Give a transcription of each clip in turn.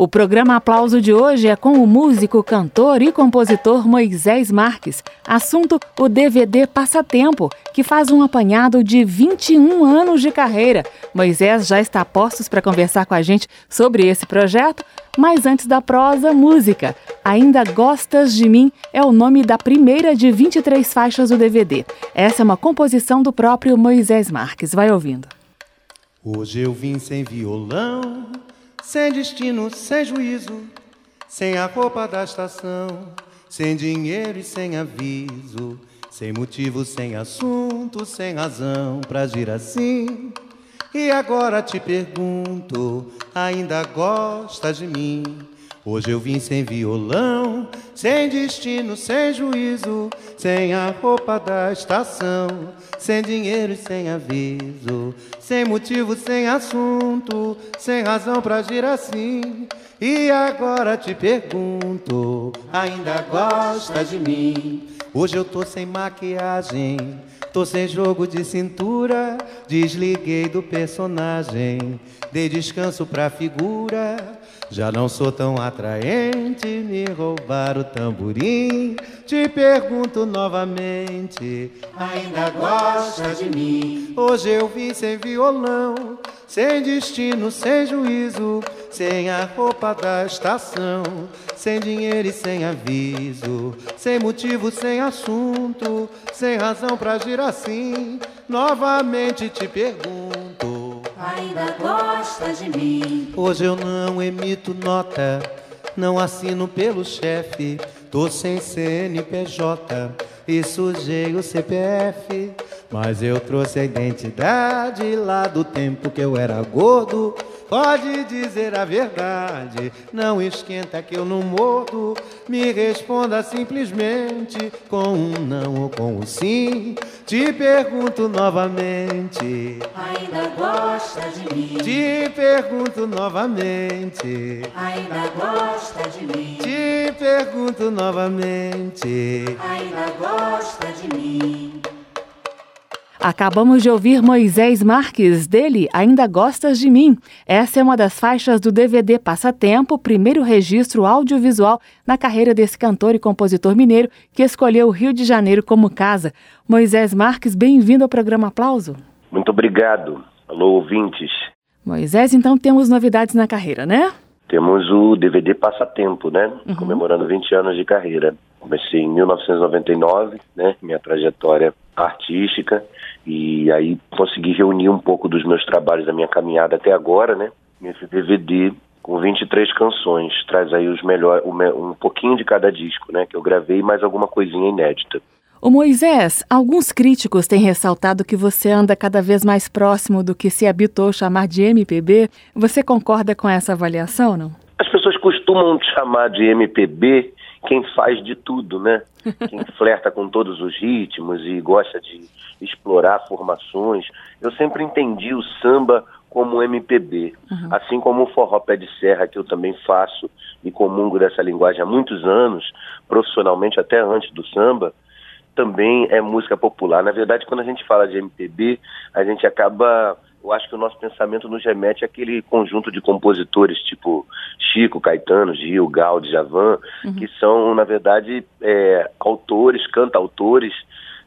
O programa Aplauso de hoje é com o músico, cantor e compositor Moisés Marques. Assunto: o DVD Passatempo, que faz um apanhado de 21 anos de carreira. Moisés já está a postos para conversar com a gente sobre esse projeto. Mas antes da prosa, música. Ainda Gostas de Mim é o nome da primeira de 23 faixas do DVD. Essa é uma composição do próprio Moisés Marques. Vai ouvindo. Hoje eu vim sem violão sem destino, sem juízo, sem a roupa da estação, sem dinheiro e sem aviso, sem motivo, sem assunto, sem razão pra agir assim. E agora te pergunto, ainda gosta de mim? Hoje eu vim sem violão, sem destino, sem juízo, sem a roupa da estação, sem dinheiro e sem aviso, sem motivo, sem assunto, sem razão pra agir assim. E agora te pergunto, ainda gosta de mim? Hoje eu tô sem maquiagem, tô sem jogo de cintura, desliguei do personagem, dei descanso pra figura. Já não sou tão atraente, me roubar o tamborim. Te pergunto novamente, ainda gosta de mim? Hoje eu vim sem violão, sem destino, sem juízo, sem a roupa da estação, sem dinheiro e sem aviso, sem motivo, sem assunto, sem razão pra agir assim. Novamente te pergunto ainda gosta de mim. Hoje eu não emito nota, não assino pelo chefe. Tô sem CNPJ e sujei o CPF. Mas eu trouxe a identidade lá do tempo que eu era gordo Pode dizer a verdade, não esquenta que eu não mordo. Me responda simplesmente com um não ou com um sim. Te pergunto novamente. Ainda gosta de mim? Te pergunto novamente. Ainda gosta de mim? Te pergunto novamente. Ainda gosta de mim? Acabamos de ouvir Moisés Marques, dele Ainda Gostas de Mim. Essa é uma das faixas do DVD Passatempo, primeiro registro audiovisual na carreira desse cantor e compositor mineiro que escolheu o Rio de Janeiro como casa. Moisés Marques, bem-vindo ao programa Aplauso. Muito obrigado. Alô, ouvintes. Moisés, então temos novidades na carreira, né? Temos o DVD Passatempo, né? Uhum. Comemorando 20 anos de carreira. Comecei em 1999, né? Minha trajetória artística e aí consegui reunir um pouco dos meus trabalhos da minha caminhada até agora, né? Nesse DVD com 23 canções, traz aí os melhores, um pouquinho de cada disco, né? Que eu gravei mais alguma coisinha inédita. O Moisés, alguns críticos têm ressaltado que você anda cada vez mais próximo do que se habitou chamar de MPB. Você concorda com essa avaliação, não? As pessoas costumam chamar de MPB quem faz de tudo, né? Quem flerta com todos os ritmos e gosta de explorar formações. Eu sempre entendi o samba como MPB, uhum. assim como o forró pé de serra que eu também faço e comungo dessa linguagem há muitos anos, profissionalmente até antes do samba, também é música popular. Na verdade, quando a gente fala de MPB, a gente acaba eu acho que o nosso pensamento nos remete àquele conjunto de compositores tipo Chico, Caetano, Gil, Gal, Djavan, uhum. que são, na verdade, é, autores, cantautores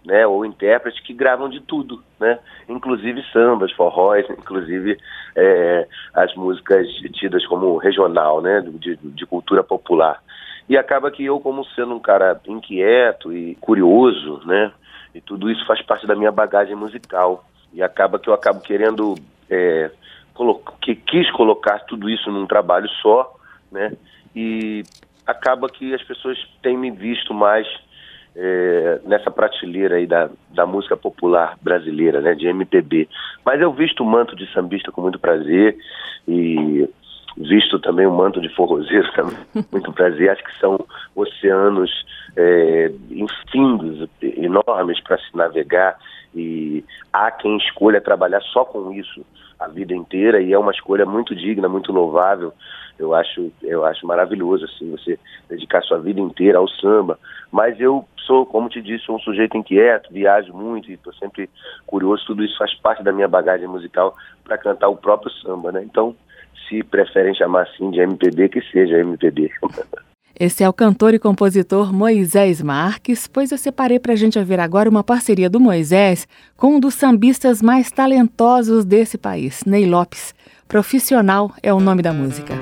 né, ou intérpretes que gravam de tudo, né, inclusive sambas, forróis, inclusive é, as músicas tidas como regional, né, de, de, cultura popular. E acaba que eu, como sendo um cara inquieto e curioso, né, e tudo isso faz parte da minha bagagem musical. E acaba que eu acabo querendo, é, que quis colocar tudo isso num trabalho só, né, e acaba que as pessoas têm me visto mais é, nessa prateleira aí da, da música popular brasileira, né, de MPB. Mas eu visto o manto de sambista com muito prazer e visto também o manto de forrozeiro com muito prazer. Acho que são oceanos é, infindos, enormes para se navegar e há quem escolha trabalhar só com isso. a vida inteira e é uma escolha muito digna, muito louvável. Eu acho, eu acho maravilhoso assim você dedicar sua vida inteira ao samba. Mas eu sou, como te disse, um sujeito inquieto, viajo muito e estou sempre curioso. Tudo isso faz parte da minha bagagem musical para cantar o próprio samba, né? Então, se preferem chamar assim de MPB, que seja MPB. Esse é o cantor e compositor Moisés Marques, pois eu separei para a gente ouvir agora uma parceria do Moisés com um dos sambistas mais talentosos desse país, Ney Lopes. Profissional é o nome da música.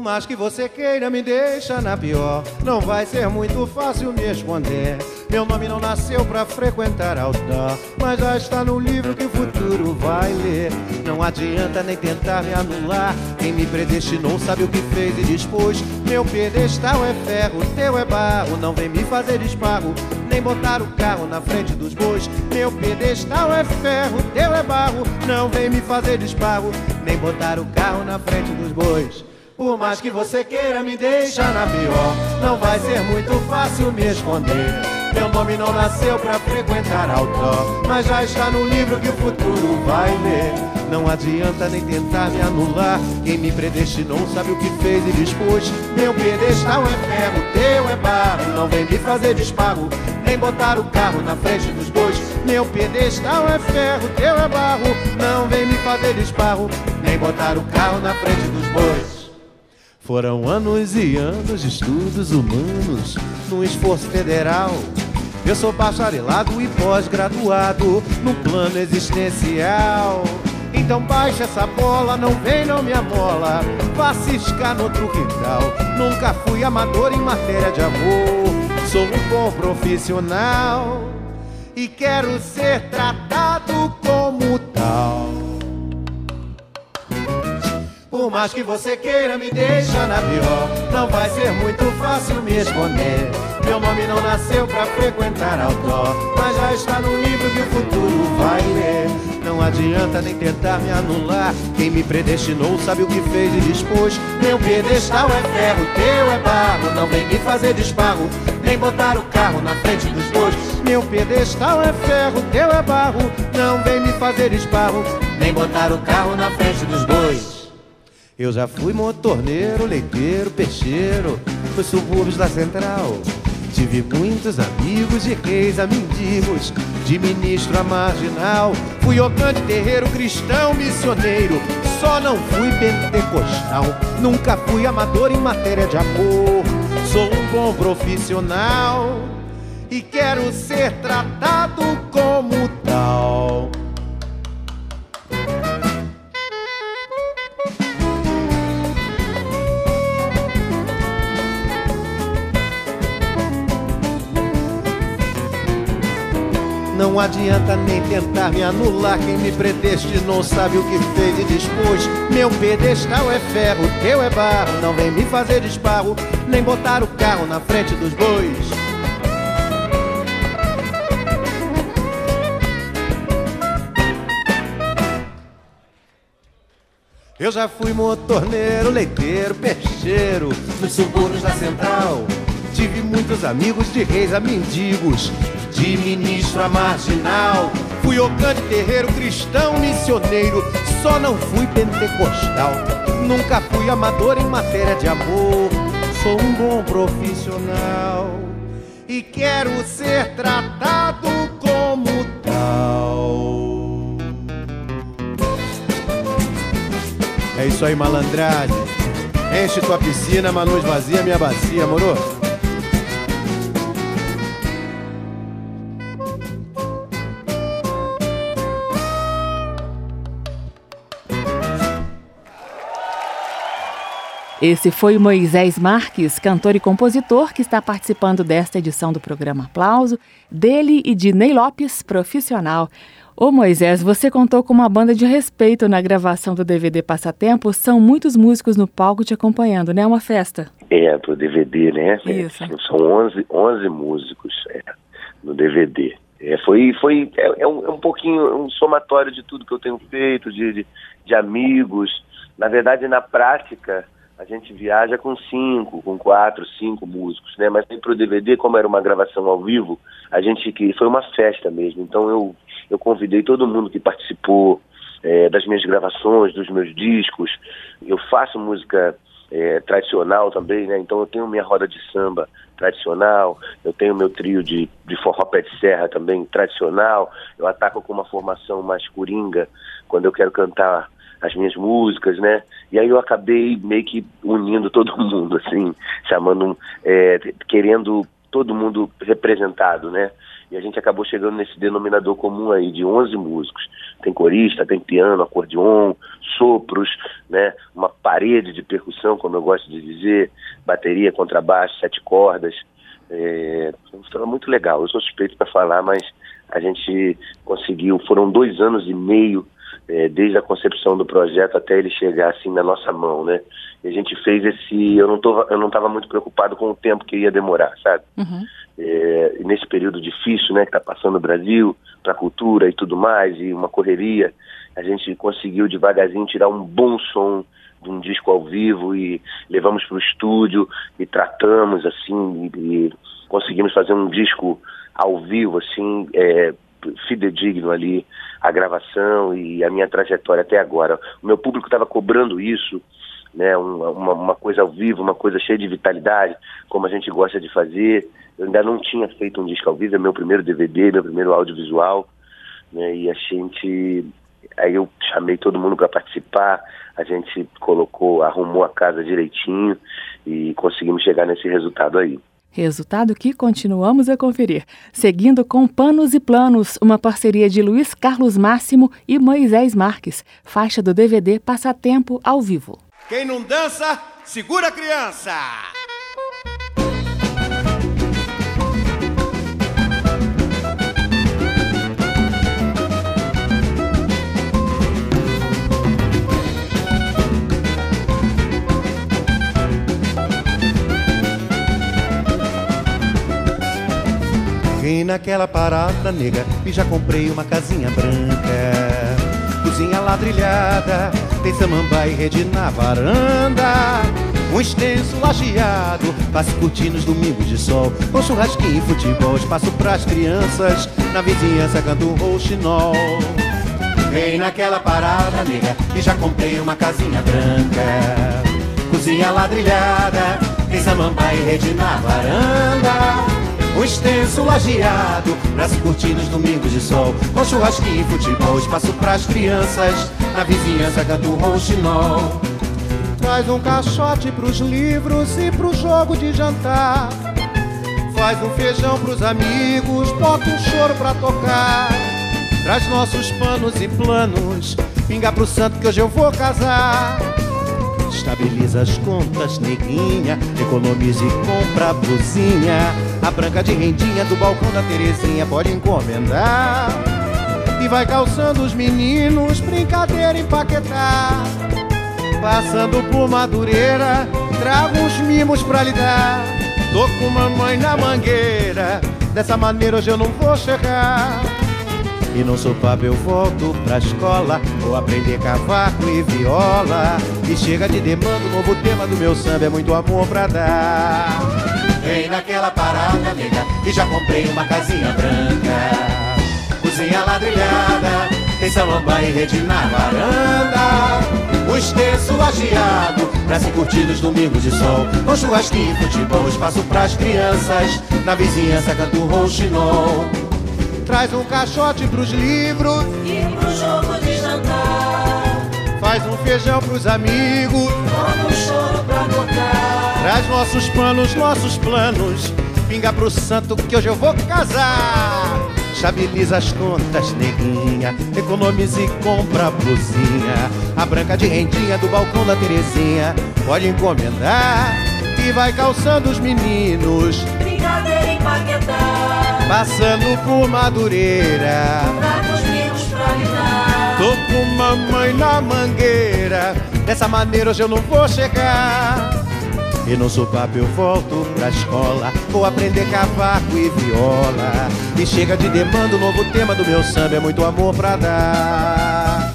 Por mais que você queira me deixa na pior, não vai ser muito fácil me esconder. Meu nome não nasceu pra frequentar altar, mas já está no livro que o futuro vai ler. Não adianta nem tentar me anular. Quem me predestinou sabe o que fez e dispôs. Meu pedestal é ferro, teu é barro. Não vem me fazer desparro, nem botar o carro na frente dos bois. Meu pedestal é ferro, teu é barro. Não vem me fazer desparro, nem botar o carro na frente dos bois. Por mais que você queira me deixar na pior, não vai ser muito fácil me esconder. Meu nome não nasceu pra frequentar outdoor, mas já está no livro que o futuro vai ler. Não adianta nem tentar me anular. Quem me predestinou sabe o que fez e dispôs. Meu pedestal é ferro, teu é barro. Não vem me fazer desparro, nem botar o carro na frente dos bois. Meu pedestal é ferro, teu é barro. Não vem me fazer desparro, nem botar o carro na frente dos bois. Foram anos e anos de estudos humanos num esforço federal. Eu sou bacharelado e pós-graduado no plano existencial. Então baixa essa bola, não vem, não me amola. Vá ciscar no quintal. Nunca fui amador em matéria de amor. Sou um bom profissional e quero ser tratado como tal. Por mais que você queira me deixar na pior, não vai ser muito fácil me esconder. Meu nome não nasceu pra frequentar outdoor, mas já está no livro que o futuro vai ler. Não adianta nem tentar me anular. Quem me predestinou sabe o que fez e dispôs. Meu pedestal é ferro, teu é barro. Não vem me fazer desparro, nem botar o carro na frente dos bois. Meu pedestal é ferro, teu é barro. Não vem me fazer desparro, nem botar o carro na frente dos bois. Eu já fui motorneiro, leiteiro, peixeiro nos subúrbios da central. Tive muitos amigos de reis a mendigos, de ministro a marginal. Fui ocante, terreiro, cristão, missioneiro. Só não fui pentecostal. Nunca fui amador em matéria de amor. Sou um bom profissional e quero ser tratado como tal. Não adianta nem tentar me anular. Quem me predestinou sabe o que fez e dispôs. Meu pedestal é ferro, teu é barro. Não vem me fazer desparro, nem botar o carro na frente dos bois. Eu já fui motorneiro, leiteiro, peixeiro nos subúrbios da central. Tive muitos amigos de reis a mendigos, de ministro a marginal. Fui ocante, terreiro, cristão, missioneiro. Só não fui pentecostal. Nunca fui amador em matéria de amor. Sou um bom profissional e quero ser tratado como tal. É isso aí, malandragem. Enche tua piscina, mas não esvazia minha bacia, moro? Esse foi Moisés Marques, cantor e compositor, que está participando desta edição do programa Aplauso, dele e de Ney Lopes, profissional. Ô Moisés, você contou com uma banda de respeito na gravação do DVD Passatempo. São muitos músicos no palco te acompanhando, né? É uma festa. É, pro DVD, né? Isso. São 11, 11 músicos é, no DVD. É, foi, foi é, é, um, é um pouquinho um somatório de tudo que eu tenho feito, de, de, de amigos. Na verdade, na prática, a gente viaja com cinco, com quatro, cinco músicos, né? Mas para o DVD, como era uma gravação ao vivo, a gente que foi uma festa mesmo. Então eu eu convidei todo mundo que participou é, das minhas gravações, dos meus discos. Eu faço música é, tradicional também, né? Então eu tenho minha roda de samba tradicional, eu tenho meu trio de, de forró pé de serra também tradicional, eu ataco com uma formação mais coringa quando eu quero cantar as minhas músicas, né? E aí eu acabei meio que unindo todo mundo, assim, chamando, é, querendo todo mundo representado, né? E a gente acabou chegando nesse denominador comum aí de 11 músicos. Tem corista, tem piano, acordeon, sopros, né? Uma parede de percussão, como eu gosto de dizer, bateria, contrabaixo, sete cordas. É, foi muito legal. Eu sou suspeito para falar, mas a gente conseguiu. Foram dois anos e meio é, desde a concepção do projeto até ele chegar assim na nossa mão, né? E a gente fez esse, eu não tô, eu não estava muito preocupado com o tempo que ia demorar, sabe? Uhum. É, nesse período difícil, né, que está passando o Brasil para a cultura e tudo mais e uma correria, a gente conseguiu devagarzinho tirar um bom som de um disco ao vivo e levamos para o estúdio e tratamos assim e, e, conseguimos fazer um disco ao vivo assim é, fidedigno ali a gravação e a minha trajetória até agora. O meu público estava cobrando isso, né, uma, uma, coisa ao vivo, uma coisa cheia de vitalidade, como a gente gosta de fazer. Eu ainda não tinha feito um disco ao vivo, é meu primeiro DVD, meu primeiro audiovisual, né, e a gente, aí eu chamei todo mundo para participar, a gente colocou, arrumou a casa direitinho e conseguimos chegar nesse resultado aí. Resultado que continuamos a conferir. Seguindo com Panos e Planos, uma parceria de Luiz Carlos Máximo e Moisés Marques, faixa do DVD Passatempo ao vivo. Quem não dança, segura a criança! Vim naquela parada, nega, e já comprei uma casinha branca. Cozinha ladrilhada, tem samambaia e rede na varanda. Um extenso lajeado, passe curtindo os domingos de sol. Com churrasquinho e futebol, espaço pras crianças. Na vizinhança canto um rouxinol. Vem naquela parada, nega, e já comprei uma casinha branca. Cozinha ladrilhada, tem samambaia e rede na varanda. Um extenso lajeado curtir nos domingos de sol. Com churrasquinho e futebol, espaço pras crianças Na vizinhança canta o rouxinol. Traz um caixote pros livros e pro jogo de jantar. Faz um feijão pros amigos, bota um choro pra tocar. Traz nossos panos e planos, pinga pro santo que hoje eu vou casar Estabiliza as contas, neguinha. Economize e compra a blusinha. A branca de rendinha do balcão da Terezinha pode encomendar. E vai calçando os meninos, brincadeira empaquetar. Passando por Madureira, trago uns mimos pra lhe dar. Tô com mamãe na mangueira, dessa maneira hoje eu não vou chegar. E não sou papo, eu volto pra escola Vou aprender cavaco e viola. E chega de demanda, o novo tema do meu samba É muito amor pra dar. Vem naquela parada, nega E já comprei uma casinha branca. Cozinha ladrilhada Tem samambaia e rede na varanda. O extenso lajeado Pra se curtir nos domingos de sol. Com churrasquinho, futebol Espaço pras crianças. Na vizinhança canto rouxinol Traz um caixote pros livros e pro jogo de jantar. Faz um feijão pros amigos, Bota um choro pra tocar. Traz nossos planos, nossos planos. Pinga pro santo que hoje eu vou casar. Estabiliza as contas, neguinha. Economize e compra a blusinha. A branca de rendinha do balcão da Terezinha. Pode encomendar e vai calçando os meninos. Passando por Madureira. Pra Tô com mamãe na mangueira. Dessa maneira hoje eu não vou chegar. E no sopapo eu volto pra escola. Vou aprender cavaco e viola. E chega de demanda, o novo tema do meu samba É muito amor pra dar.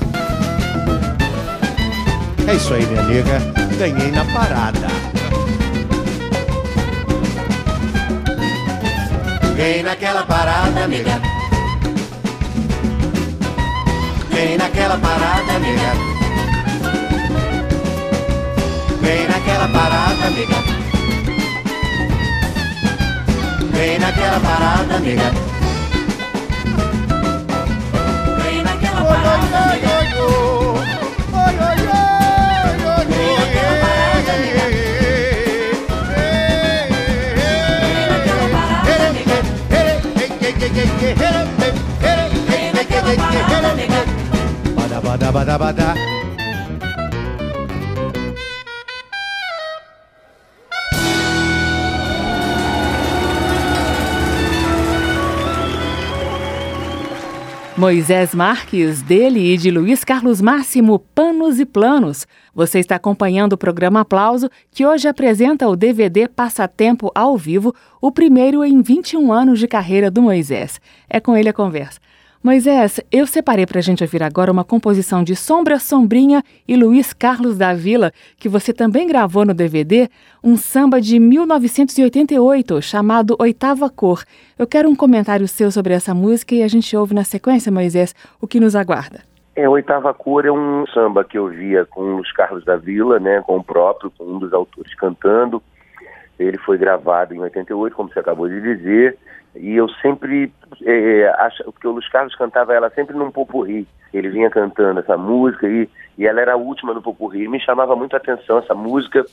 É isso aí, minha nega Ganhei na parada Vem naquela parada, nega Vem naquela parada, nega Vem naquela parada, nega. Vem naquela parada, nega. Bada, bada, bada, bada. Moisés Marques, dele e de Luiz Carlos Máximo, Panos e Planos. Você está acompanhando o programa Aplauso, que hoje apresenta o DVD Passatempo ao vivo, o primeiro em 21 anos de carreira do Moisés. É com ele a conversa. Moisés, eu separei para a gente ouvir agora uma composição de Sombra Sombrinha e Luiz Carlos da Vila, que você também gravou no DVD, um samba de 1988 chamado Oitava Cor. Eu quero um comentário seu sobre essa música e a gente ouve na sequência, Moisés, o que nos aguarda. É, Oitava Cor é um samba que eu via com os Carlos da Vila, né, com o próprio, com um dos autores cantando. Ele foi gravado em 88, como você acabou de dizer, e eu sempre é, acho porque o Luiz Carlos cantava ela sempre num popurri. Ele vinha cantando essa música e, e ela era a última no popurri. Me chamava muito a atenção essa música,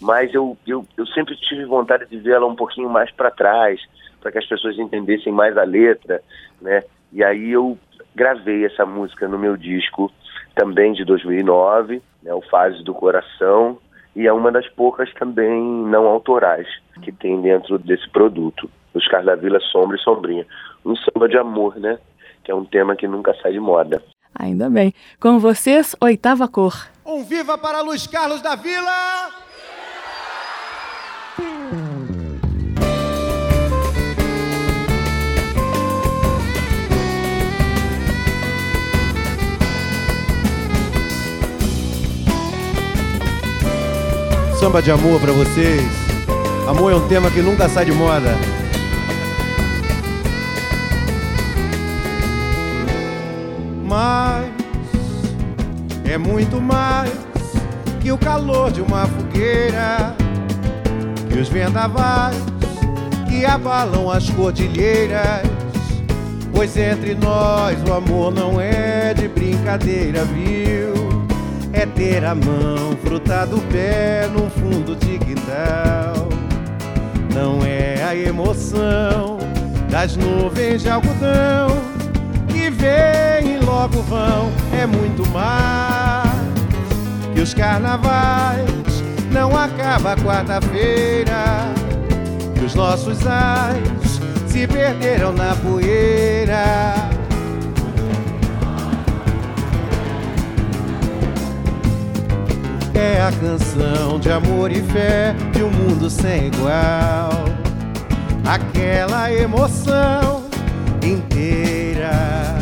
mas eu, eu, eu sempre tive vontade de ver ela um pouquinho mais para trás, para que as pessoas entendessem mais a letra, né? E aí eu gravei essa música no meu disco também de 2009, né, o Fases do Coração, e é uma das poucas também não autorais que tem dentro desse produto. Os Carlos da Vila, Sombra e Sombrinha. Um samba de amor, né? Que é um tema que nunca sai de moda. Ainda bem. Com vocês, Oitava Cor. Um viva para Luiz Carlos da Vila! Samba de amor para vocês. Amor é um tema que nunca sai de moda. É muito mais que o calor de uma fogueira, que os vendavais que abalam as cordilheiras. Pois entre nós o amor não é de brincadeira, viu? É ter a mão, fruta do pé no fundo de quintal. Não é a emoção das nuvens de algodão que vem e logo vão, é muito mais que os carnavais. Não acaba quarta-feira, que os nossos ais se perderam na poeira. É a canção de amor e fé de um mundo sem igual. Aquela emoção inteira.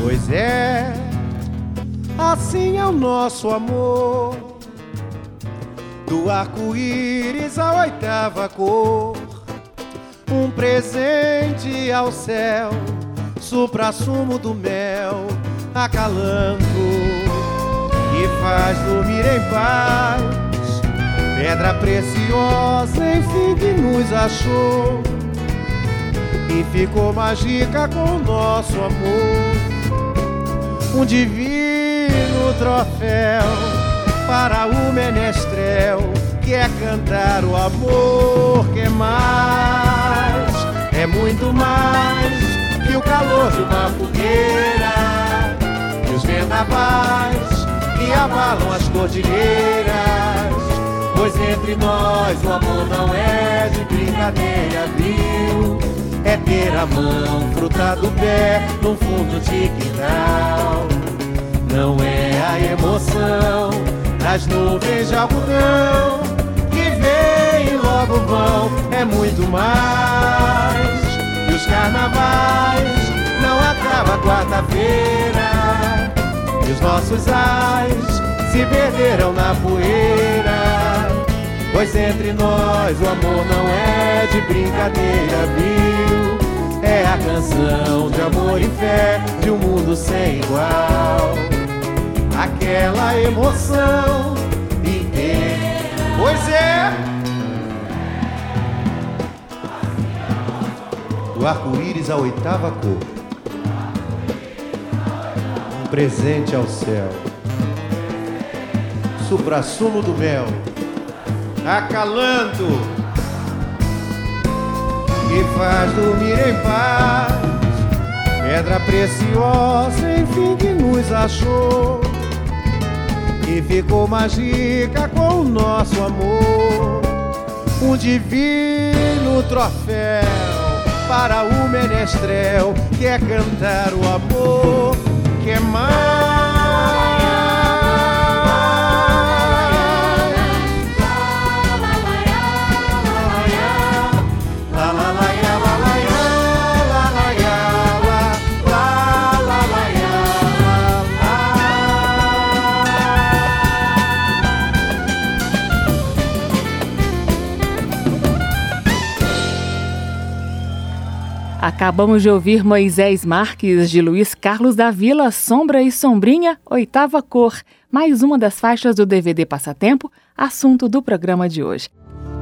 Pois é, assim é o nosso amor. Do arco-íris à oitava cor, um presente ao céu, supra-sumo do mel, acalando e faz dormir em paz. Pedra preciosa, enfim, que nos achou e ficou mais rica com o nosso amor. Um divino troféu para o menestrel que é cantar o amor que é mais, é muito mais que o calor de uma fogueira e os vendavais que abalam as cordilheiras. Pois entre nós o amor não é de brincadeira, viu? É ter a mão, fruta do pé, no fundo de quintal. Não é a emoção das nuvens de algodão que logo vão, é muito mais. E os carnavais não acaba quarta-feira. E os nossos ais se perderam na poeira. Pois entre nós o amor não é de brincadeira, viu? É a canção de amor e fé de um mundo sem igual. Aquela emoção inteira. Pois é. Do arco-íris à oitava cor. Um presente ao céu. Supra-sumo do mel. Acalanto que faz dormir em paz. Pedra preciosa, enfim, que nos achou. E ficou mais rica com o nosso amor. Um divino troféu para o menestrel que é cantar o amor, que é mais. Acabamos de ouvir Moisés Marques, de Luiz Carlos da Vila, Sombra e Sombrinha, Oitava Cor, mais uma das faixas do DVD Passatempo, assunto do programa de hoje.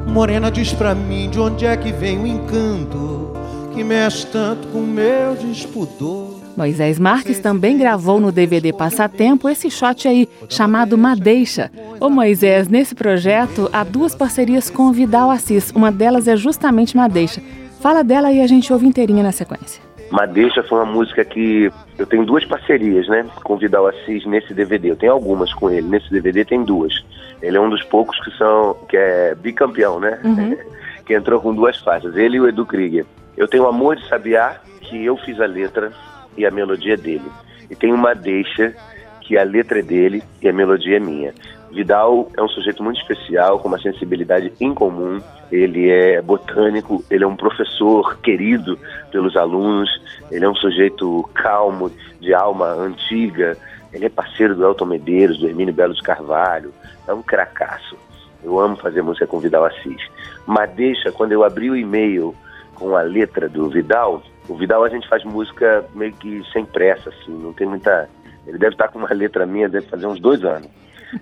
Morena diz pra mim de onde é que vem o encanto que mexe tanto com meu despudor. Moisés Marques também gravou no DVD Passatempo esse shot aí, chamado Madeixa. Ô Moisés, nesse projeto há duas parcerias com o Vidal Assis, uma delas é justamente Madeixa. Fala dela e a gente ouve inteirinha na sequência. Madeixa foi uma música que eu tenho duas parcerias, né, com o Vidal Assis nesse DVD. Eu tenho algumas com ele. Nesse DVD tem duas. Ele é um dos poucos que são que é bicampeão, né? que entrou com duas faixas. Ele e o Edu Krieger. Eu tenho Amor de Sabiá, que eu fiz a letra e a melodia é dele. E tem uma deixa que a letra é dele e a melodia é minha. Vidal é um sujeito muito especial, com uma sensibilidade incomum. Ele é botânico, ele é um professor querido pelos alunos, ele é um sujeito calmo, de alma antiga. Ele é parceiro do Elton Medeiros, do Hermínio Belo de Carvalho. É um cracaço. Eu amo fazer música com Vidal Assis. Madeixa, quando eu abri o e-mail com a letra do Vidal, o Vidal a gente faz música meio que sem pressa, assim, não tem muita. Ele deve estar com uma letra minha, deve fazer uns dois anos.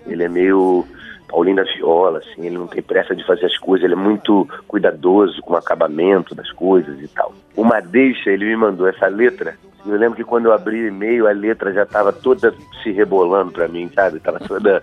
Ele é meio Paulinho da Viola, assim, ele não tem pressa de fazer as coisas, ele é muito cuidadoso com o acabamento das coisas e tal. O Madeixa, ele me mandou essa letra, eu lembro que quando eu abri o e-mail, a letra já estava toda se rebolando para mim, sabe? Tava toda...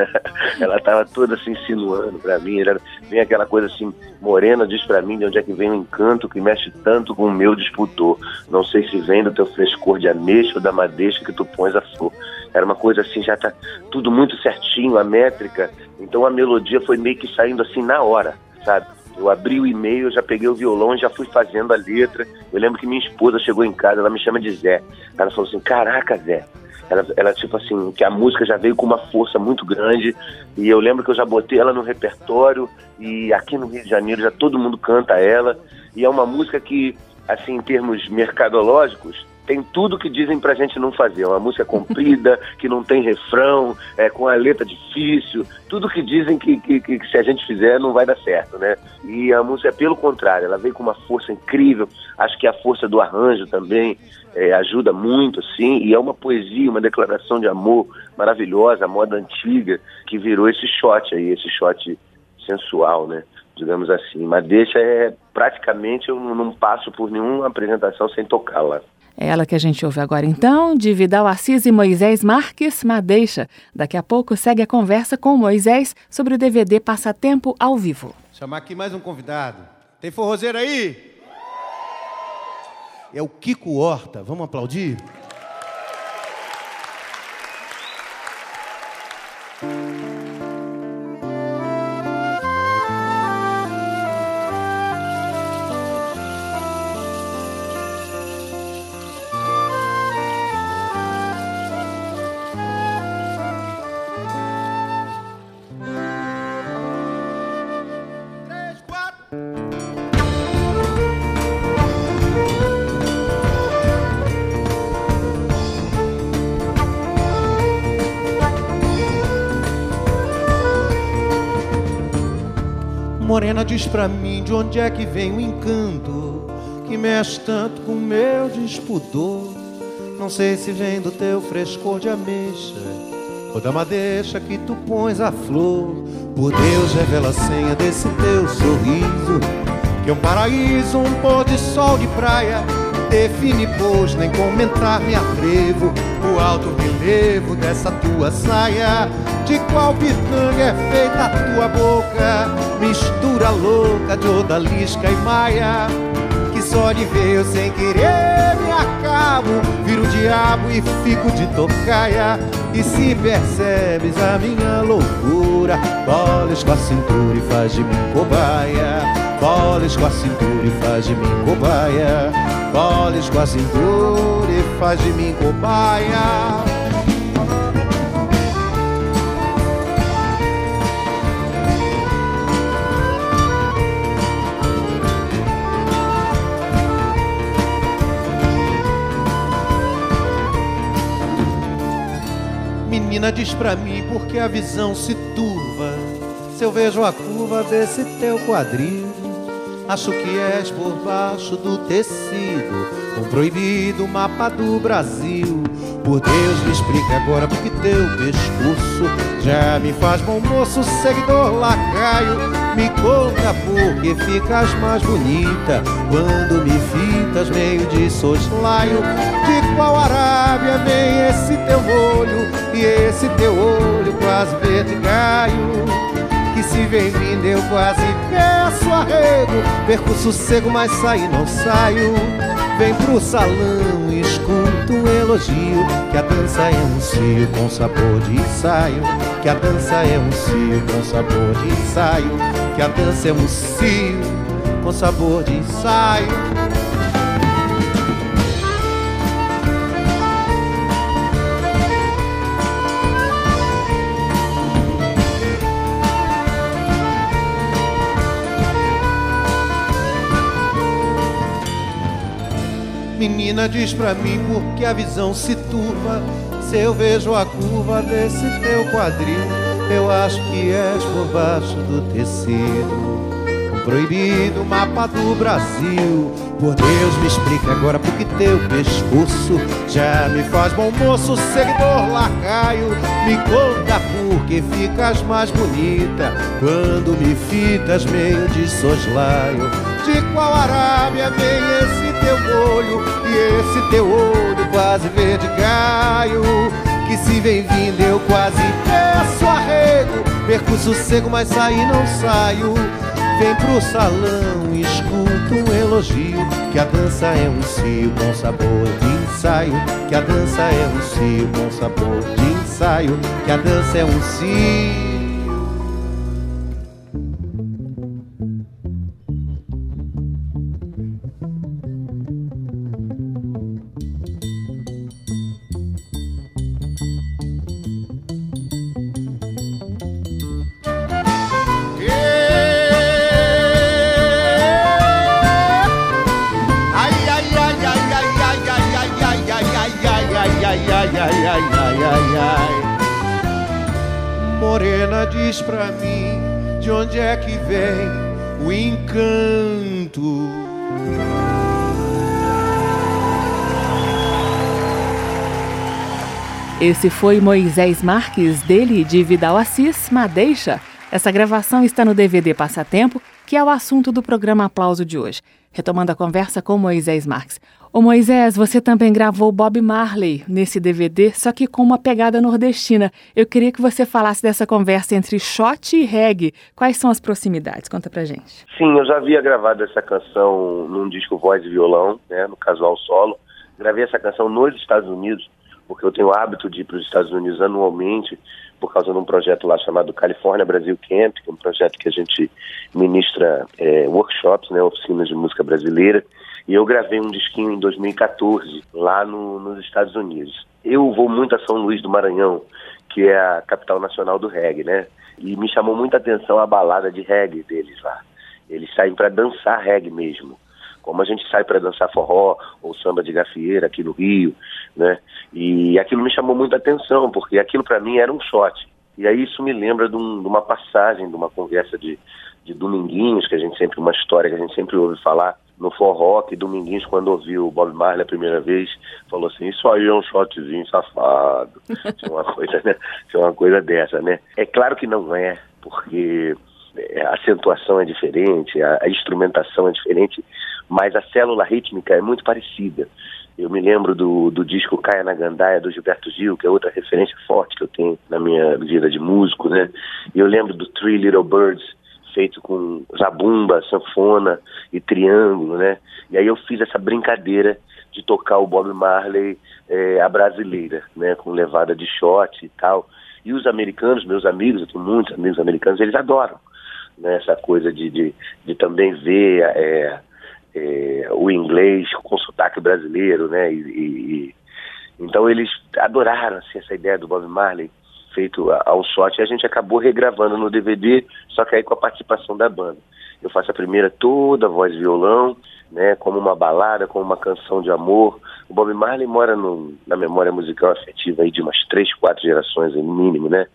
ela estava toda se insinuando para mim, era... vem aquela coisa assim, Morena diz para mim de onde é que vem o encanto que mexe tanto com o meu disputor. Não sei se vem do teu frescor de ameixa ou da madeixa que tu pões a flor. Era uma coisa assim, já tá tudo muito certinho, a métrica. Então a melodia foi meio que saindo assim na hora, sabe? Eu abri o e-mail, já peguei o violão já fui fazendo a letra. Eu lembro que minha esposa chegou em casa, ela me chama de Zé. Ela falou assim: Caraca, Zé. Ela, ela, tipo assim, que a música já veio com uma força muito grande. E eu lembro que eu já botei ela no repertório. E aqui no Rio de Janeiro já todo mundo canta ela. E é uma música que, assim, em termos mercadológicos, tem tudo que dizem pra gente não fazer. Uma música comprida, que não tem refrão, é, com a letra difícil, tudo que dizem que, que, que, se a gente fizer não vai dar certo, né? E a música é pelo contrário, ela veio com uma força incrível, acho que a força do arranjo também é, ajuda muito, sim, e é uma poesia, uma declaração de amor maravilhosa, a moda antiga, que virou esse shot aí, esse shot sensual, né? Digamos assim. Mas deixa é praticamente eu não passo por nenhuma apresentação sem tocá-la. É ela que a gente ouve agora então, de Vidal Assis e Moisés Marques Madeixa. Daqui a pouco segue a conversa com Moisés sobre o DVD Passatempo ao vivo. Chamar aqui mais um convidado. Tem forrozeiro aí? É o Kiko Horta. Vamos aplaudir? Morena diz pra mim de onde é que vem o encanto que mexe tanto com meu despudor. Não sei se vem do teu frescor de ameixa ou da madeixa que tu pões a flor. Por Deus, revela a senha desse teu sorriso, que é um paraíso, um pôr de sol de praia. Define, pois, nem comentar me atrevo o alto relevo dessa tua saia. De qual pitanga é feita a tua boca? Mistura louca de odalisca e maia. Que só de ver eu sem querer me acabo. Viro o diabo e fico de tocaia. E se percebes a minha loucura, boles com a cintura e faz de mim cobaia. Boles com a cintura e faz de mim cobaia. Boles com a cintura e faz de mim cobaia. Menina diz pra mim porque a visão se turva. Se eu vejo a curva desse teu quadril, acho que és por baixo do tecido, um proibido mapa do Brasil. Por Deus, me explica agora porque teu pescoço já me faz bom moço, seguidor lacaio. Me conta porque ficas mais bonita quando me fitas meio de soslaio. Qual Arábia vem esse teu olho e esse teu olho quase verde gaio? Que se vem vindo eu quase peço arrego, perco sossego, mas sair não saio. Vem pro salão e escuta um elogio Que a dança é um cio com sabor de ensaio Que a dança é um cio com sabor de ensaio Que a dança é um cio com sabor de ensaio Menina diz pra mim porque a visão se turva Se eu vejo a curva desse teu quadril Eu acho que és por baixo do tecido. Um proibido mapa do Brasil. Por Deus me explica agora porque teu pescoço Já me faz bom moço, seguidor lacaio Me conta porque ficas mais bonita Quando me fitas meio de soslaio De qual Arábia vem esse teu olho? E esse teu olho quase verde gaio que se vem vindo eu quase peço arrego. Perco sossego mas sair não saio. Vem pro salão escuta um elogio que a dança é um cio com sabor de ensaio. Que a dança é um cio com sabor de ensaio. Que a dança é um cio Esse foi Moisés Marques, dele de Vidal Assis, Madeixa. Essa gravação está no DVD Passatempo, que é o assunto do programa Aplauso de hoje. Retomando a conversa com Moisés Marques. Ô Moisés, você também gravou Bob Marley nesse DVD, só que com uma pegada nordestina. Eu queria que você falasse dessa conversa entre shot e reggae. Quais são as proximidades? Conta pra gente. Sim, eu já havia gravado essa canção num disco voz e violão, né, no casual solo. Gravei essa canção nos Estados Unidos, porque eu tenho o hábito de ir para os Estados Unidos anualmente, por causa de um projeto lá chamado California Brasil Camp, que é um projeto que a gente ministra é, workshops, né, oficinas de música brasileira. E eu gravei um disquinho em 2014, lá no, nos Estados Unidos. Eu vou muito a São Luís do Maranhão, que é a capital nacional do reggae, né? E me chamou muita atenção a balada de reggae deles lá. Eles saem para dançar reggae mesmo. Como a gente sai para dançar forró ou samba de gafieira aqui no Rio, né? E aquilo me chamou muita atenção, porque aquilo para mim era um shot. E aí isso me lembra de, um, de uma passagem, de uma conversa de, de Dominguinhos, que a gente sempre, uma história que a gente sempre ouve falar no forró, que Dominguinhos, quando ouviu o Bob Marley a primeira vez, falou assim, isso aí é um shotzinho safado. Tinha uma coisa, né? Tinha uma coisa dessa, né? É claro que não é, porque é, a acentuação é diferente, a, a instrumentação é diferente, mas a célula rítmica é muito parecida. Eu me lembro do, do disco Caia na Gandaia, do Gilberto Gil, que é outra referência forte que eu tenho na minha vida de músico, né? E eu lembro do Three Little Birds, feito com zabumba, sanfona e triângulo, né? E aí eu fiz essa brincadeira de tocar o Bob Marley é, a brasileira, né? Com levada de shot e tal. E os americanos, meus amigos, eu tenho muitos amigos americanos, eles adoram né? essa coisa de, de, de também ver é, é, o inglês com sotaque brasileiro, né? E, e, então eles adoraram assim, essa ideia do Bob Marley feito ao shot e a gente acabou regravando no DVD, só que aí com a participação da banda. Eu faço a primeira toda voz violão, né, como uma balada, como uma canção de amor. O Bob Marley mora no, na memória musical afetiva aí de umas três, quatro gerações no mínimo, né?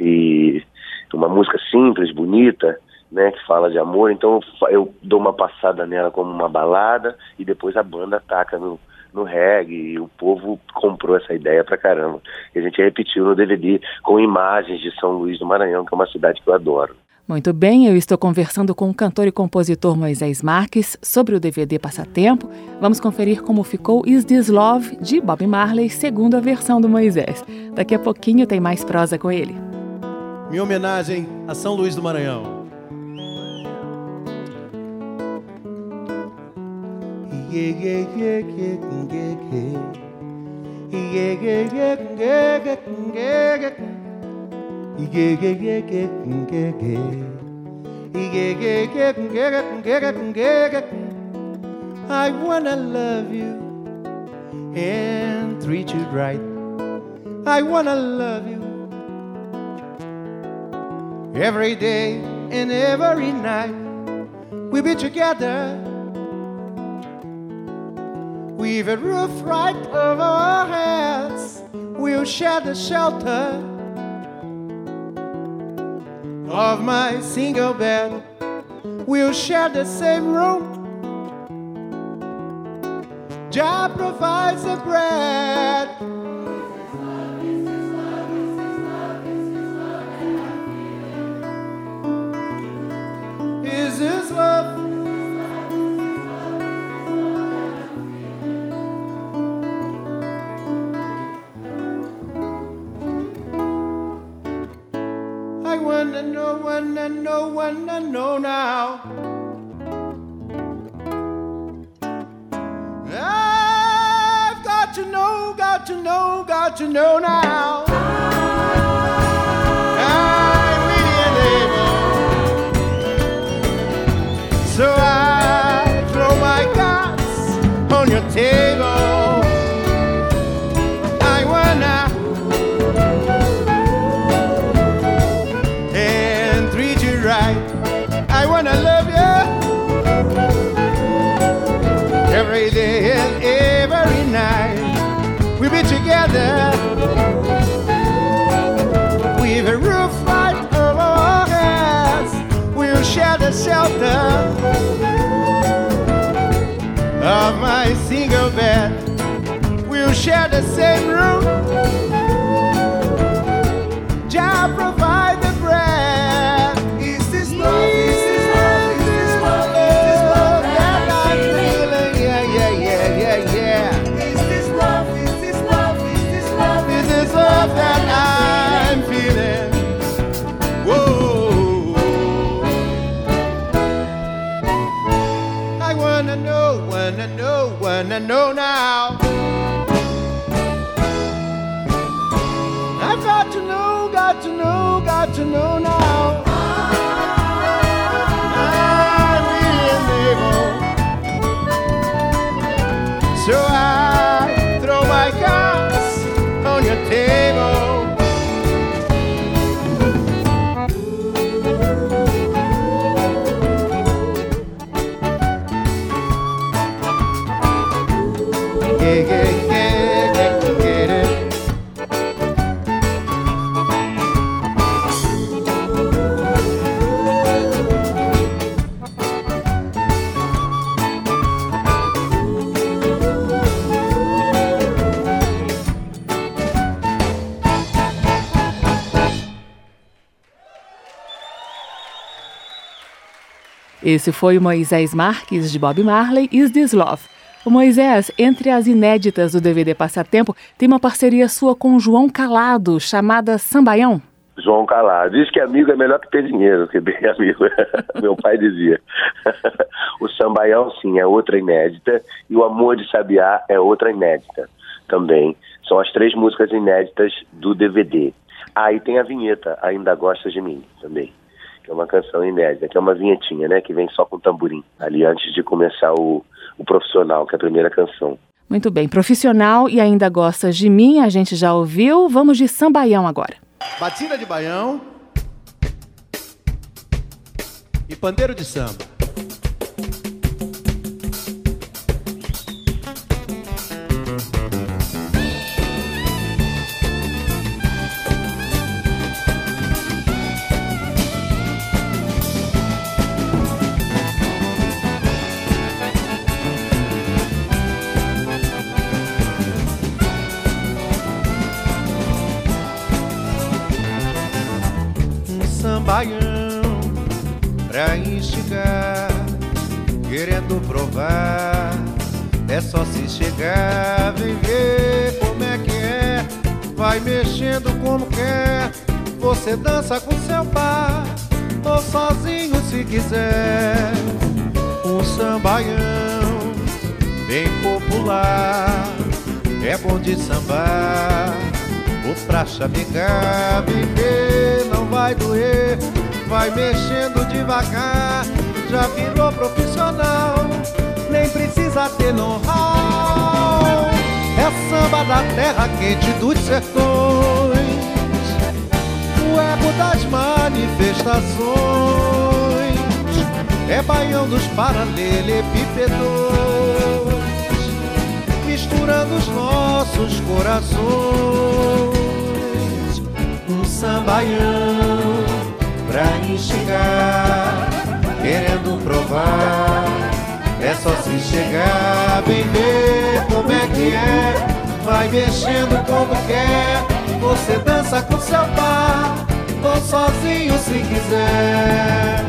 E uma música simples, bonita, né, que fala de amor, então eu, eu dou uma passada nela como uma balada e depois a banda ataca no, no reggae e o povo comprou essa ideia pra caramba. E a gente repetiu no DVD com imagens de São Luís do Maranhão, que é uma cidade que eu adoro. Muito bem, eu estou conversando com o cantor e compositor Moisés Marques sobre o DVD Passatempo. Vamos conferir como ficou Is This Love, de Bob Marley, segundo a versão do Moisés. Daqui a pouquinho tem mais prosa com ele. Minha homenagem a São Luís do Maranhão. I wanna love you and treat you right. I wanna love you every day and every night. We'll be together with a roof right over our heads. We'll share the shelter of my single bed. We'll share the same room. Jah provides the bread. Is this love? I wanna know, wanna know, wanna know now. I've got to know, got to know, got to know now. I'm really unable. So I throw my cards on your table. The of my single bed. We'll share the same room. Esse foi o Moisés Marques, de Bob Marley, Is This Love. O Moisés, entre as inéditas do DVD Passatempo, tem uma parceria sua com João Calado, chamada Sambaião. João Calado. Diz que amigo é melhor que ter dinheiro, que bem amigo. Meu pai dizia. o Sambaião, sim, é outra inédita. E o Amor de Sabiá é outra inédita também. São as três músicas inéditas do DVD. Aí ah, tem a vinheta, Ainda Gostas de Mim, também. Que é uma canção inédita, que é uma vinhetinha, né? Que vem só com tamborim. Ali antes de começar o, o profissional, que é a primeira canção. Muito bem, profissional e ainda gostas de mim, a gente já ouviu. Vamos de sambaião agora. Batida de baião e pandeiro de samba. Provar. É só se chegar, vem ver como é que é. Vai mexendo como quer. Você dança com seu par, ou sozinho se quiser. Um sambaião bem popular, é bom de sambar. Ou pra chamegar, viver não vai doer, vai mexendo devagar, já virou profissional, nem precisa ter know-how. É samba da terra quente dos sertões, o eco das manifestações, é baião dos paralelepípedos, misturando os nossos corações. Um sambaião pra enxergar, querendo provar. É só se chegar, vem ver como é que é. Vai mexendo como quer, você dança com seu par, ou sozinho se quiser.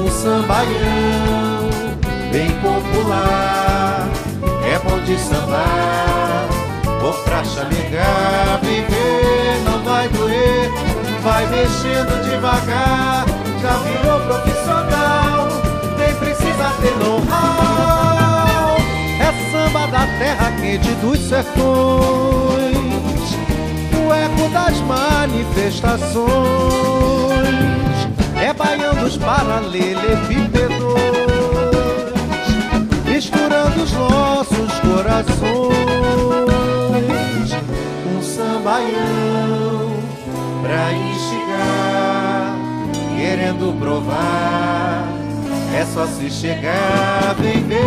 Um sambaião bem popular, é bom de sambar, vou pra chamegar, viver não vai doer, vai mexendo devagar, já virou profissional, nem precisa ter know-how. É samba da terra quente dos sertões, o eco das manifestações, é baião dos paralelepípedos, misturando os nossos corações. Baião pra instigar, querendo provar. É só se chegar, vem ver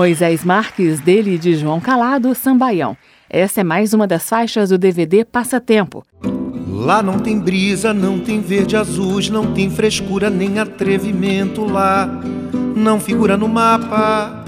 Moisés Marques, dele e de João Calado, Sambaião. Essa é mais uma das faixas do DVD Passatempo. Lá não tem brisa, não tem verde azuis, não tem frescura nem atrevimento lá. Não figura no mapa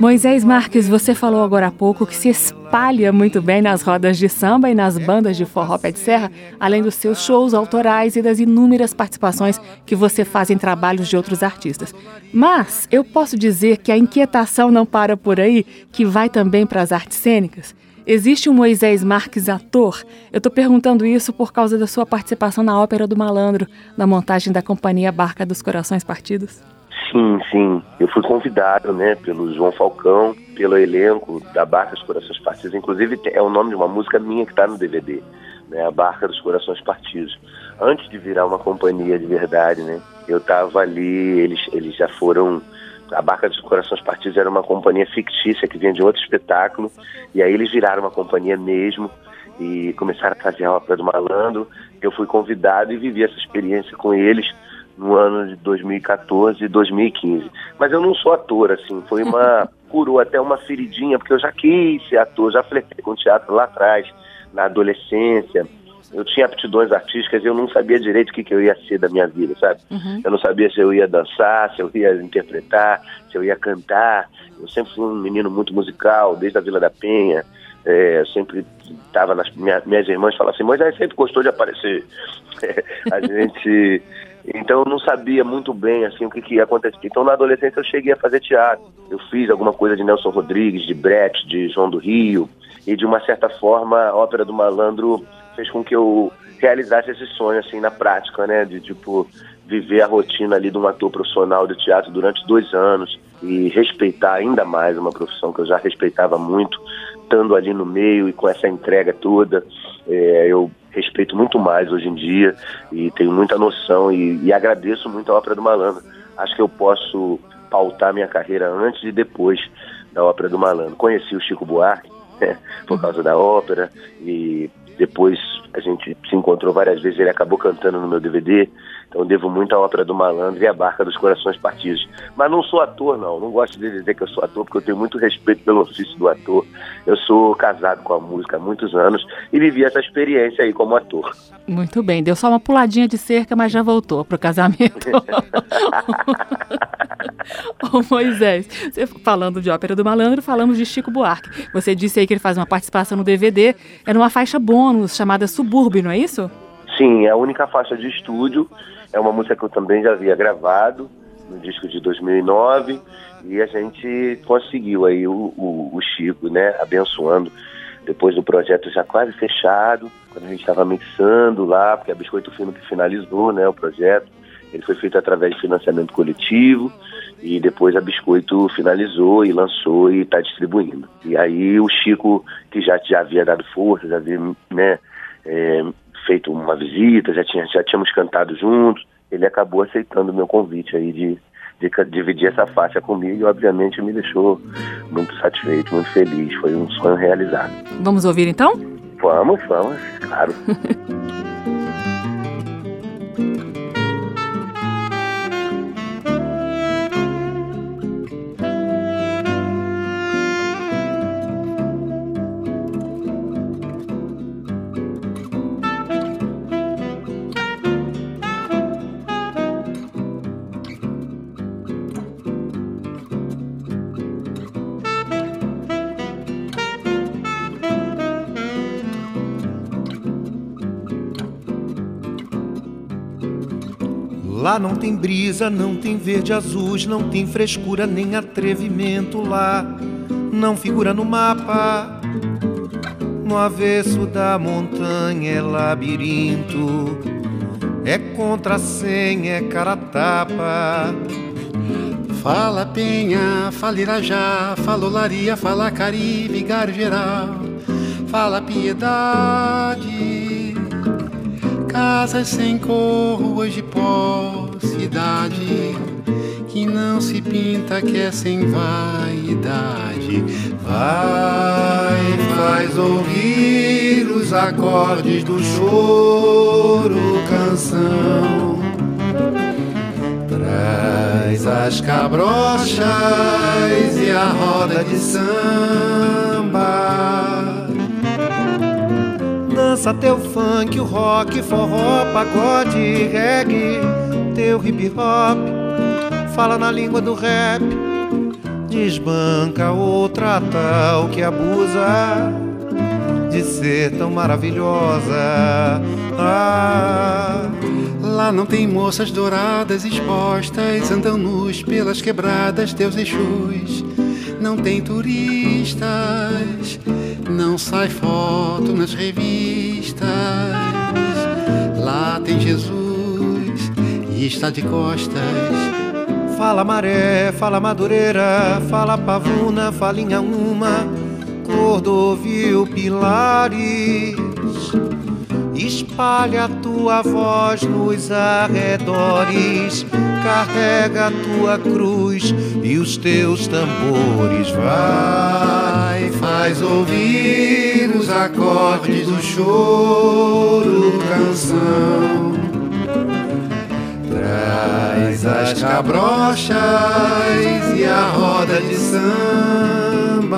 Moisés Marques, você falou agora há pouco que se espalha muito bem nas rodas de samba e nas bandas de forró pé de serra, além dos seus shows autorais e das inúmeras participações que você faz em trabalhos de outros artistas. Mas eu posso dizer que a inquietação não para por aí, que vai também para as artes cênicas. Existe um Moisés Marques ator? Eu estou perguntando isso por causa da sua participação na Ópera do Malandro, na montagem da companhia Barca dos Corações Partidos. Sim, sim. Eu fui convidado, né, pelo João Falcão, pelo elenco da Barca dos Corações Partidos. Inclusive, é o nome de uma música minha que está no DVD, né, a Barca dos Corações Partidos. Antes de virar uma companhia de verdade, né, eu estava ali, eles, eles já foram... A Barca dos Corações Partidos era uma companhia fictícia que vinha de outro espetáculo, e aí eles viraram uma companhia mesmo, e começaram a fazer a ópera do malandro. Eu fui convidado e vivi essa experiência com eles no ano de 2014 e 2015. Mas eu não sou ator, assim, foi uma. curou até uma feridinha, porque eu já quis ser ator, já flertei com teatro lá atrás, na adolescência. Eu tinha aptidões artísticas e eu não sabia direito o que, que eu ia ser da minha vida, sabe? Eu não sabia se eu ia dançar, se eu ia interpretar, se eu ia cantar. Eu sempre fui um menino muito musical, desde a Vila da Penha. É, sempre estava nas minha, minhas irmãs falavam assim, Moisés sempre gostou de aparecer. a gente então eu não sabia muito bem assim o que, que ia acontecer. Então na adolescência eu cheguei a fazer teatro. Eu fiz alguma coisa de Nelson Rodrigues, de Brett, de João do Rio e de uma certa forma a ópera do Malandro fez com que eu realizasse esse sonho assim na prática, né, de tipo viver a rotina ali de um ator profissional de teatro durante dois anos e respeitar ainda mais uma profissão que eu já respeitava muito, estando ali no meio e com essa entrega toda. É, eu respeito muito mais hoje em dia e tenho muita noção e, e agradeço muito a Ópera do Malandro. Acho que eu posso pautar minha carreira antes e depois da Ópera do Malandro. Conheci o Chico Buarque né, por causa da ópera e depois a gente se encontrou várias vezes, ele acabou cantando no meu DVD, então devo muito à ópera do Malandro e à Barca dos Corações Partidos. Mas não sou ator, não, não gosto de dizer que eu sou ator, porque eu tenho muito respeito pelo ofício do ator. Eu sou casado com a música há muitos anos e vivi essa experiência aí como ator. Muito bem, deu só uma puladinha de cerca, mas já voltou pro casamento. Ô Moisés, falando de ópera do malandro, falamos de Chico Buarque. Você disse aí que ele faz uma participação no DVD, é numa faixa bônus chamada Subúrbio, não é isso? Sim, é a única faixa de estúdio. É uma música que eu também já havia gravado no disco de 2009 e a gente conseguiu aí o, o, o Chico, né, abençoando depois do projeto já quase fechado, quando a gente estava mixando lá, porque a Biscoito Fino que finalizou, né, o projeto. Ele foi feito através de financiamento coletivo e depois a Biscoito finalizou e lançou e está distribuindo. E aí o Chico, que já, já havia dado força, já havia né, é, feito uma visita, já, tinha, já tínhamos cantado juntos, ele acabou aceitando o meu convite aí de, de ca- dividir essa faixa comigo e obviamente me deixou muito satisfeito, muito feliz. Foi um sonho realizado. Vamos ouvir então? Vamos, vamos, claro. Não tem brisa, não tem verde azuis, não tem frescura nem atrevimento lá. Não figura no mapa. No avesso da montanha é labirinto. É contrassenha, é cara tapa. Fala Penha, fala Irajá, fala Olaria, fala Caribe, Vigário Geral, fala Piedade, casas sem cor, ruas de pó, que não se pinta, que é sem vaidade. Vai, faz ouvir os acordes do choro, canção. Traz as cabrochas e a roda de samba. Dança teu funk, o rock, forró, pagode, reggae, teu hip hop. Fala na língua do rap, desbanca outra tal que abusa de ser tão maravilhosa. Ah, Lá não tem moças douradas expostas, andam nus pelas quebradas, teus exus. Não tem turistas, não sai foto nas revistas. Lá tem Jesus e está de costas. Fala maré, fala madureira, fala pavuna, fala uma, cordovil, pilares. Espalha a tua voz nos arredores, carrega a tua cruz e os teus tambores. Vai, Faz ouvir os acordes do choro, canção. Traz as cabrochas e a roda de samba.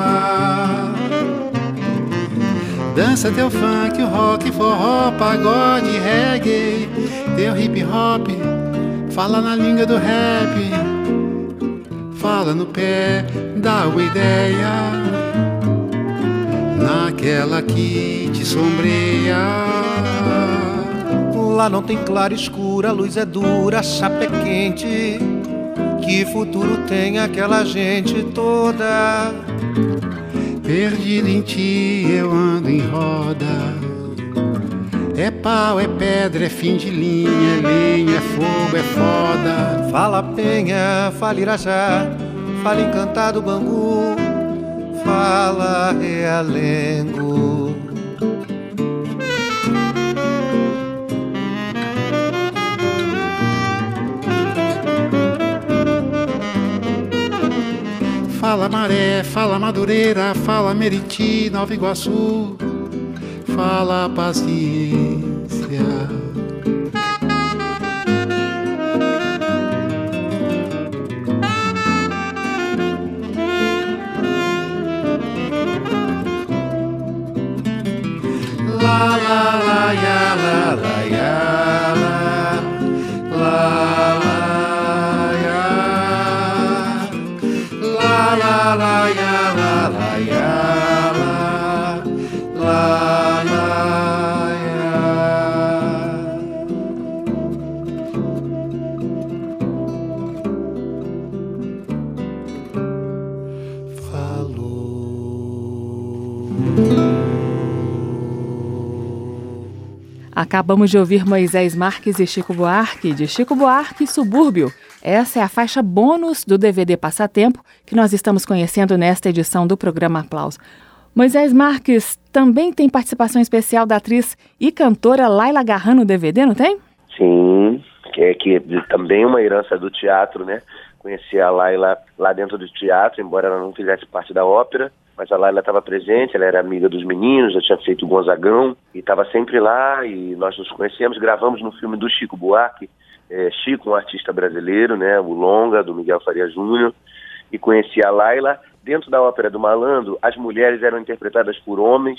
Dança teu funk, o rock, forró, pagode, reggae, teu hip hop. Fala na língua do rap, fala no pé, dá uma ideia. Naquela que te sombreia. Lá não tem claro escuro, a luz é dura, a chapa é quente. Que futuro tem aquela gente toda? Perdido em ti eu ando em roda. É pau, é pedra, é fim de linha, é lenha, é fogo, é foda. Fala Penha, fala Irajá, fala Encantado Bangu, fala Realengo. Fala Maré, fala Madureira, fala Meriti, Nova Iguaçu, fala Paciência. La la la ya la la ya Acabamos de ouvir Moisés Marques e Chico Buarque, de Chico Buarque Subúrbio. Essa é a faixa bônus do DVD Passatempo que nós estamos conhecendo nesta edição do programa Aplauso. Moisés Marques também tem participação especial da atriz e cantora Laila Garran no DVD, não tem? Sim, que é que também uma herança do teatro, né? Conheci a Laila lá dentro do teatro, embora ela não fizesse parte da ópera, mas a Laila estava presente, ela era amiga dos meninos, já tinha feito o Gonzagão, e estava sempre lá, e nós nos conhecemos, gravamos no filme do Chico Buarque, é, Chico, um artista brasileiro, né? O Longa, do Miguel Faria Júnior, e conheci a Laila. Dentro da ópera do Malandro, as mulheres eram interpretadas por homens,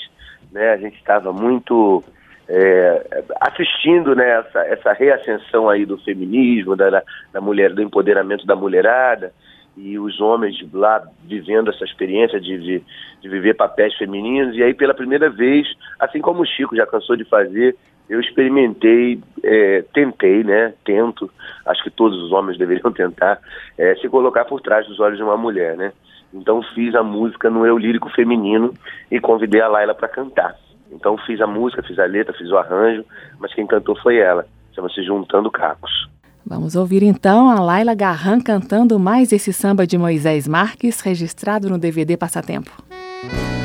né? A gente estava muito é, assistindo né, essa, essa reascensão aí do feminismo, da, da mulher, do empoderamento da mulherada e os homens lá vivendo essa experiência de, de, de viver papéis femininos. E aí, pela primeira vez, assim como o Chico já cansou de fazer, eu experimentei, é, tentei, né? Tento, acho que todos os homens deveriam tentar, é, se colocar por trás dos olhos de uma mulher, né? Então fiz a música no Eu Lírico Feminino e convidei a Laila para cantar. Então fiz a música, fiz a letra, fiz o arranjo, mas quem cantou foi ela. Chama-se Juntando Cacos. Vamos ouvir então a Laila Garran cantando mais esse samba de Moisés Marques, registrado no DVD Passatempo. Seu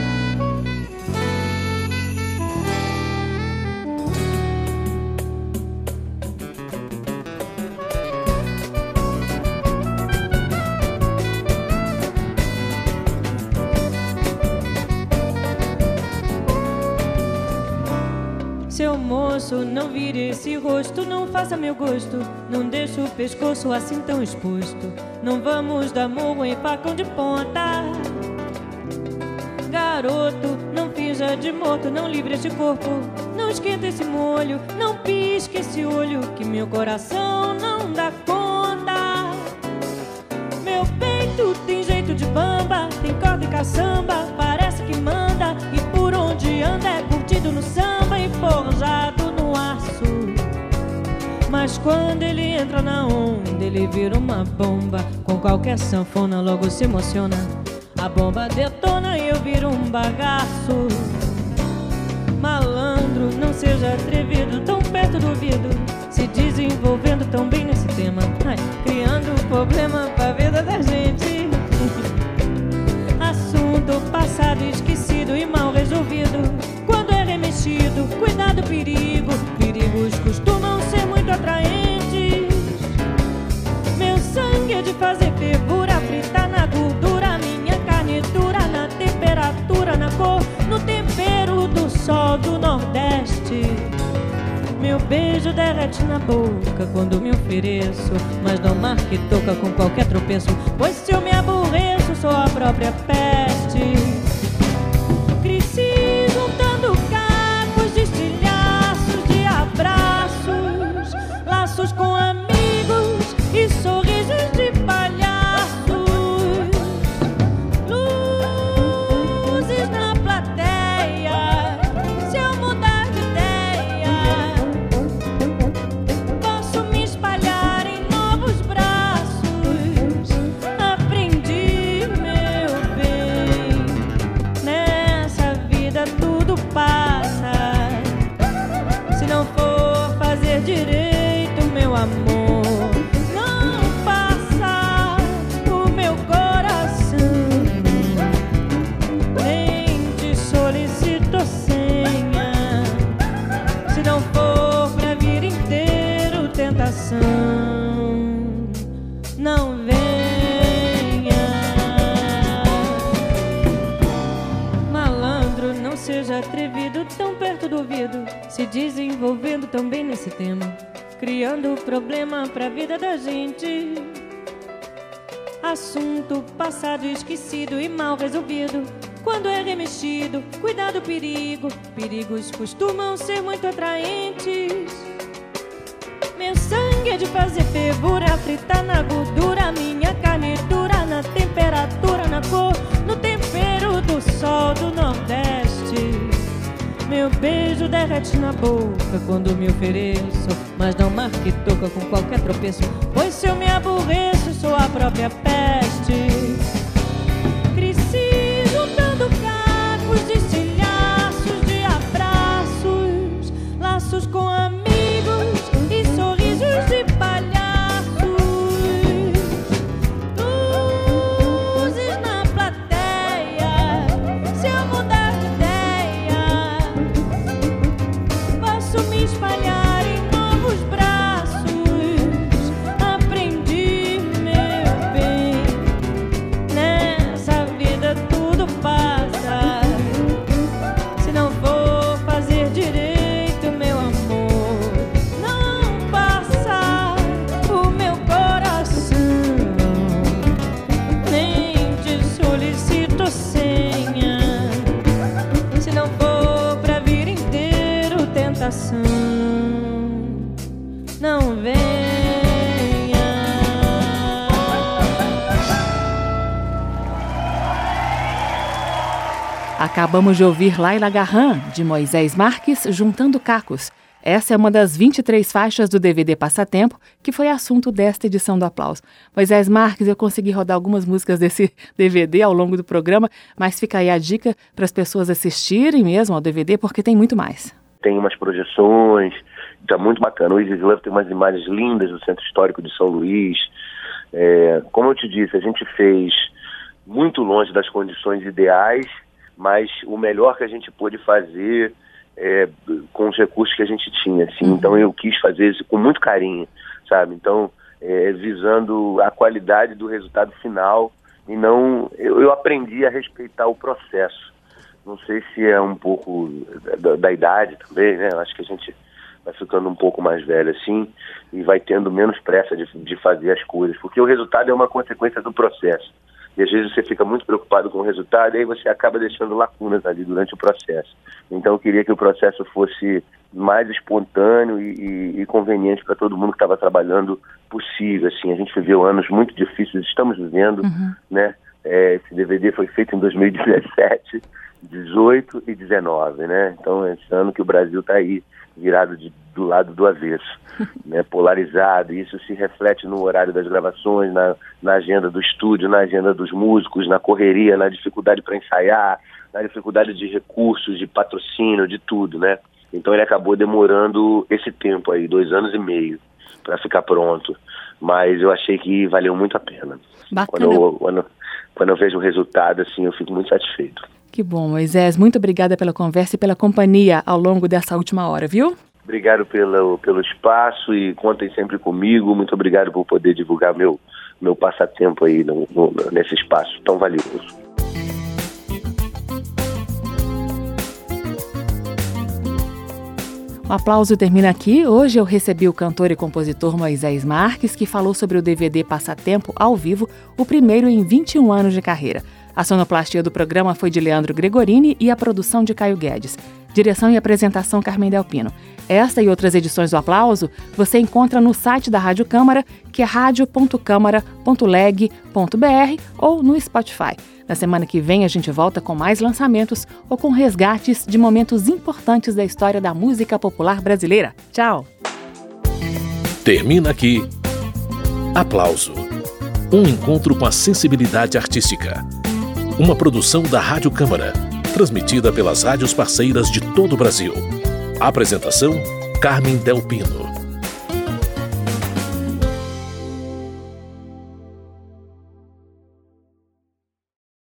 não vire esse rosto, não faça meu gosto, não deixe o pescoço assim tão exposto. Não vamos dar morro em facão de ponta. Garoto, não finja de morto, não livre este corpo, não esquenta esse molho, não pisque esse olho, que meu coração não dá conta. Meu peito tem jeito de bamba, tem corda e caçamba, parece que manda, e por onde anda é curtido no samba e forjado Mas quando ele entra na onda, ele vira uma bomba. Com qualquer sanfona, logo se emociona. A bomba detona e eu viro um bagaço. Malandro, não seja atrevido, tão perto do ouvido. Se desenvolvendo tão bem nesse tema. Ai, criando problema pra vida da gente. Assunto passado, esquecido e mal resolvido. Quando é remexido, cuidado, perigo. Perigos costumam ser muito atraentes. Meu sangue é de fazer fervura, fritar na gordura. Minha carne dura na temperatura, na cor, no tempero do sol do Nordeste. Meu beijo derrete na boca quando me ofereço. Mas não marque toca com qualquer tropeço, pois se eu me aborreço, sou a própria peste. Laços com passado esquecido e mal resolvido. Quando é remexido, cuidado perigo. Perigos costumam ser muito atraentes. Meu sangue é de fazer fervura, fritar na gordura. Minha carne dura na temperatura, na cor, no tempero do sol do Nordeste. Meu beijo derrete na boca quando me ofereço. Mas não marque toca com qualquer tropeço. Pois se eu me aborreço, sou a própria peste. Cresci juntando Acabamos de ouvir Laila Garran, de Moisés Marques, Juntando Cacos. Essa é uma das 23 faixas do DVD Passatempo, que foi assunto desta edição do Aplauso. Moisés Marques, eu consegui rodar algumas músicas desse DVD ao longo do programa, mas fica aí a dica para as pessoas assistirem mesmo ao DVD, porque tem muito mais. Tem umas projeções, tá muito bacana. O Easy Love tem umas imagens lindas do Centro Histórico de São Luís. É, como eu te disse, a gente fez muito longe das condições ideais, mas o melhor que a gente pôde fazer é, com os recursos que a gente tinha. Assim. Então eu quis fazer isso com muito carinho, sabe? Então, é, visando a qualidade do resultado final e não. Eu, eu aprendi a respeitar o processo. Não sei se é um pouco da, da idade também, né? Eu acho que a gente vai ficando um pouco mais velho assim e vai tendo menos pressa de, de fazer as coisas, porque o resultado é uma consequência do processo. E às vezes você fica muito preocupado com o resultado e aí você acaba deixando lacunas ali durante o processo. Então eu queria que o processo fosse mais espontâneo e, e, e conveniente para todo mundo que estava trabalhando possível. Assim, a gente viveu anos muito difíceis, estamos vivendo, né? É, esse DVD foi feito em 2017, 18 e 19, né? Então esse ano que o Brasil está aí virado de, do lado do avesso, né? Polarizado. E isso se reflete no horário das gravações, na, na agenda do estúdio, na agenda dos músicos, na correria, na dificuldade para ensaiar, na dificuldade de recursos, de patrocínio, de tudo, né? Então ele acabou demorando esse tempo aí, dois anos e meio, para ficar pronto. Mas eu achei que valeu muito a pena. Bacana. Quando eu, quando, quando eu vejo o resultado, assim, eu fico muito satisfeito. Que bom, Moisés. Muito obrigada pela conversa e pela companhia ao longo dessa última hora, viu? Obrigado pelo, pelo espaço e contem sempre comigo. Muito obrigado por poder divulgar meu, meu passatempo aí no, no, nesse espaço tão valioso. O aplauso termina aqui. Hoje eu recebi o cantor e compositor Moisés Marques, que falou sobre o DVD Passatempo ao vivo, o primeiro em 21 anos de carreira. A sonoplastia do programa foi de Leandro Gregorini e a produção de Caio Guedes. Direção e apresentação Carmen Delpino. Esta e outras edições do Aplauso você encontra no site da Rádio Câmara, que é radio.câmara.leg.br ou no Spotify. Na semana que vem a gente volta com mais lançamentos ou com resgates de momentos importantes da história da música popular brasileira. Tchau! Termina aqui. Aplauso. Um encontro com a sensibilidade artística. Uma produção da Rádio Câmara, transmitida pelas rádios parceiras de todo o Brasil. Apresentação: Carmen Del Pino.